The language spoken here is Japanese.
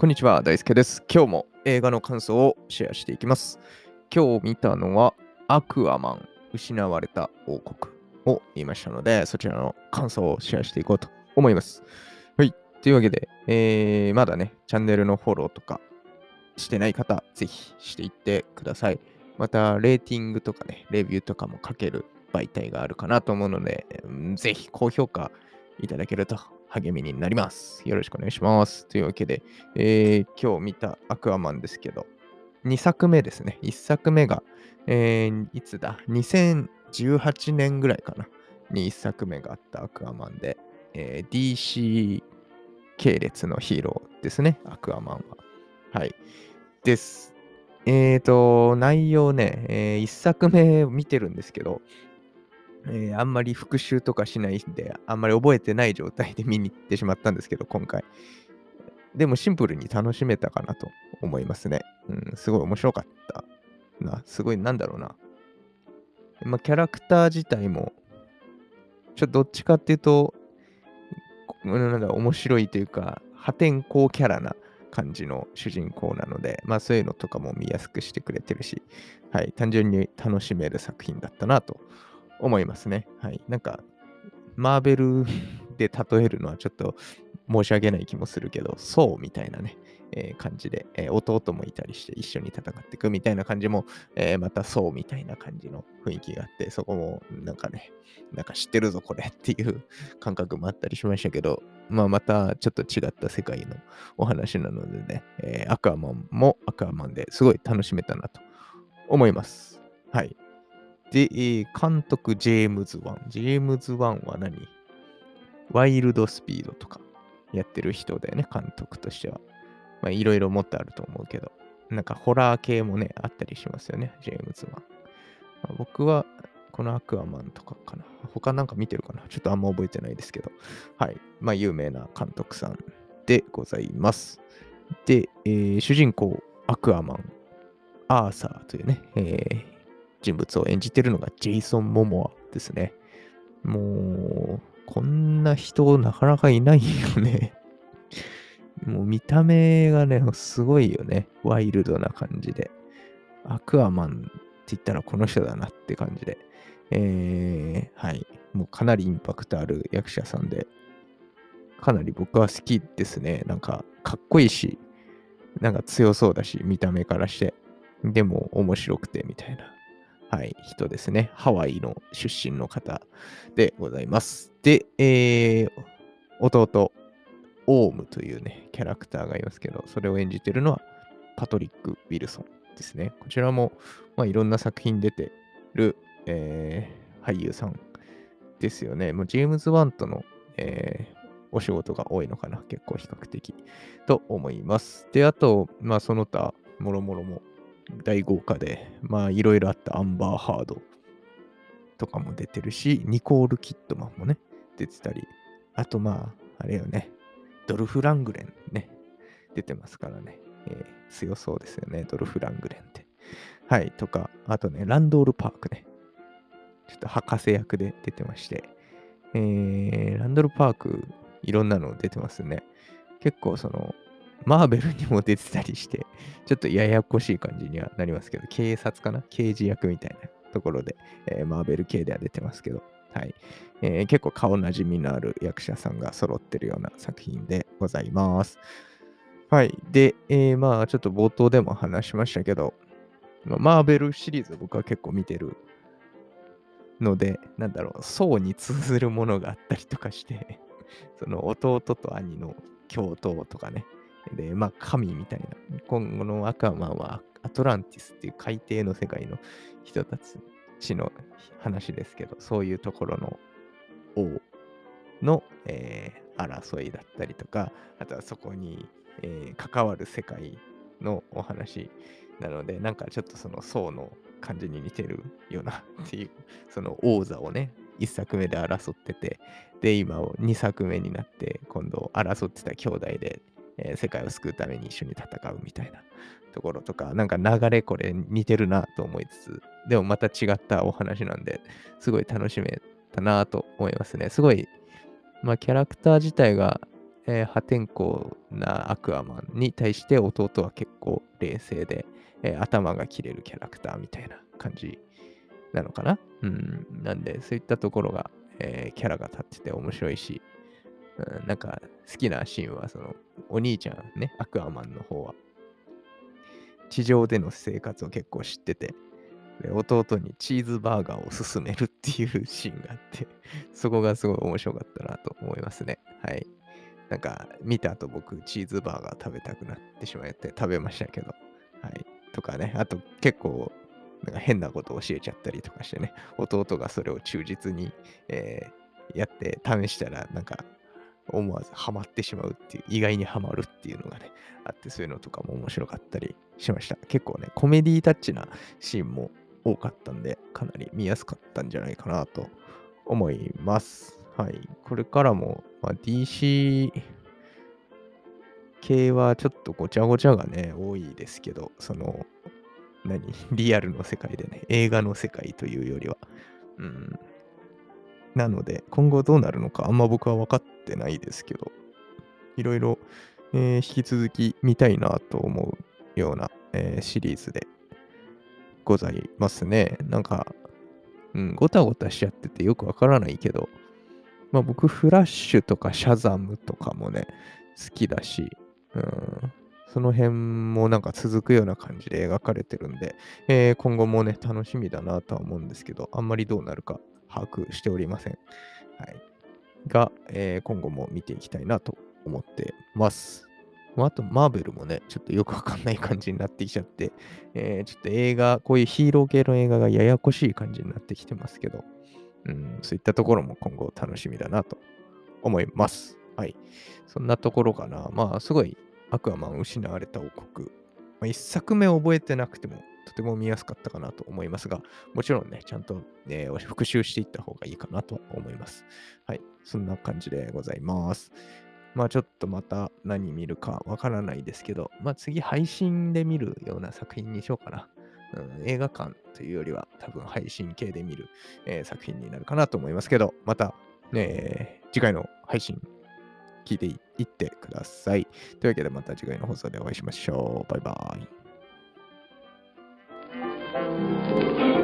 こんにちは、大輔です。今日も映画の感想をシェアしていきます。今日見たのは、アクアマン、失われた王国を言いましたので、そちらの感想をシェアしていこうと思います。はい。というわけで、えー、まだね、チャンネルのフォローとかしてない方、ぜひしていってください。また、レーティングとかね、レビューとかも書ける媒体があるかなと思うので、うんぜひ高評価いただけると励みになります。よろしくお願いします。というわけで、えー今日見たアクアマンですけど、2作目ですね。1作目が、えーいつだ ?2018 年ぐらいかな。に1作目があったアクアマンで、えー DC 系列のヒーローですね。アクアマンは。はい。です。えーと、内容ね、え1作目見てるんですけど、えーあんまり復習とかしないんで、あんまり覚えてない状態で見に行ってしまったんですけど、今回。でもシンプルに楽しめたかなと思いますね。うん、すごい面白かったな。すごい、なんだろうな。まあ、キャラクター自体も、ちょっとどっちかっていうと、なんだ、面白いというか、破天荒キャラな感じの主人公なので、まあそういうのとかも見やすくしてくれてるし、はい、単純に楽しめる作品だったなと思いますね。はい。なんか、マーベルで例えるのはちょっと申し訳ない気もするけど、そうみたいなね、えー感じで、えー弟もいたりして一緒に戦っていくみたいな感じも、えーまたそうみたいな感じの雰囲気があって、そこもなんかね、なんか知ってるぞこれっていう感覚もあったりしましたけど、まあまたちょっと違った世界のお話なのでね、えアクアマンもアクアマンですごい楽しめたなと思います。はい。で、えー監督、ジェームズ・ワン。ジェームズ・ワンは何？ワイルドスピードとかやってる人だよね、監督としては。まあ、いろいろもっとあると思うけど、なんかホラー系もね、あったりしますよね、ジェームズ・ワン。まあ僕は、このアクアマンとかかな。他なんか見てるかな？ちょっとあんま覚えてないですけど。はい。まあ、有名な監督さんでございます。で、えー主人公、アクアマン、アーサーというね、えー人物を演じてるのがジェイソン・モモアですね。もう、こんな人なかなかいないよね。もう見た目がね、すごいよね。ワイルドな感じで。アクアマンって言ったらこの人だなって感じで。えー、はい。もうかなりインパクトある役者さんで、かなり僕は好きですね。なんか、かっこいいし、なんか強そうだし、見た目からして。でも面白くてみたいな、はい、人ですね。ハワイの出身の方でございます。で、えー、弟、オームというね、キャラクターがいますけど、それを演じてるのはパトリック・ウィルソンですね。こちらも、まあ、いろんな作品出てる、えー俳優さんですよね。もうジェームズ・ワンとの、えーお仕事が多いのかな、結構比較的と思います。で、あと、まあ、その他、もろもろも大豪華で、まあ、いろいろあったアンバー・ハードとかも出てるし、ニコール・キットマンもね、出てたり、あと、まあ、あれよね、ドルフ・ラングレンね、出てますからね、えー強そうですよね、ドルフ・ラングレンって。はい、とか、あとね、ランドール・パークね、ちょっと博士役で出てまして、えー、ランドール・パーク、いろんなの出てますね。結構その、マーベルにも出てたりして、ちょっとややこしい感じにはなりますけど、警察かな？刑事役みたいなところで、えーマーベル系では出てますけど、はい。えー結構顔なじみのある役者さんが揃ってるような作品でございます。はい。で、えーまあ、ちょっと冒頭でも話しましたけど、マーベルシリーズ僕は結構見てるので、なんだろう、層に通ずるものがあったりとかして、その弟と兄の共闘とかね、で、まあ、神みたいな。今後のアクアマンはアトランティスっていう海底の世界の人たちの話ですけど、そういうところの王の、えー争いだったりとか、あとはそこに、えー関わる世界のお話なので、なんかちょっとその層の感じに似てるようなっていう、その王座をね、1作目で争ってて、で、今を2作目になって、今度争ってた兄弟で、えー世界を救うために一緒に戦うみたいなところとか、なんか流れこれ似てるなと思いつつ、でもまた違ったお話なんで、すごい楽しめたなと思いますね。すごい、まあキャラクター自体が、えー破天荒なアクアマンに対して弟は結構冷静で、えー頭が切れるキャラクターみたいな感じなのかな？うん。なんで、そういったところが、えーキャラが立ってて面白いし、うん、なんか好きなシーンは、その、お兄ちゃんね、アクアマンの方は、地上での生活を結構知ってて、で弟にチーズバーガーを勧めるっていうシーンがあって、そこがすごい面白かったなと思いますね。はい。なんか、見た後僕、チーズバーガー食べたくなってしまって食べましたけど、はい。とかね、あと結構、なんか変なことを教えちゃったりとかしてね、弟がそれを忠実に、えーやって試したら、なんか、思わずハマってしまうっていう、意外にハマるっていうのがね、あって、そういうのとかも面白かったりしました。結構ね、コメディタッチなシーンも多かったんで、かなり見やすかったんじゃないかなと思います。はい。これからも、まあ、DC 系はちょっとごちゃごちゃがね、多いですけど、その、何？リアルの世界でね、映画の世界というよりは。うん。なので、今後どうなるのか、あんま僕は分かってないですけど、いろいろ、えー引き続き見たいなと思うような、えーシリーズでございますね。なんか、うん、ごたごたしちゃっててよくわからないけど、まあ僕、フラッシュとかシャザムとかもね、好きだし、うん、その辺もなんか続くような感じで描かれてるんで、えー今後もね、楽しみだなとは思うんですけど、あんまりどうなるか把握しておりません。はい。が、えー今後も見ていきたいなと思ってます。あと、マーベルもね、ちょっとよくわかんない感じになってきちゃって、えーちょっと映画、こういうヒーロー系の映画がややこしい感じになってきてますけど、うん、そういったところも今後楽しみだなと思います。はい。そんなところかな。まあ、すごい、アクアマン失われた王国。まあ、一作目覚えてなくても、とても見やすかったかなと思いますが、もちろんね、ちゃんと、ね、復習していった方がいいかなと思います。はい。そんな感じでございます。まあちょっとまた何見るかわからないですけど、まあ次配信で見るような作品にしようかな。うん、映画館というよりは多分配信系で見る、えー作品になるかなと思いますけど、また、ね、次回の配信聞いていいってください。というわけでまた次回の放送でお会いしましょう。バイバイ。Thank you.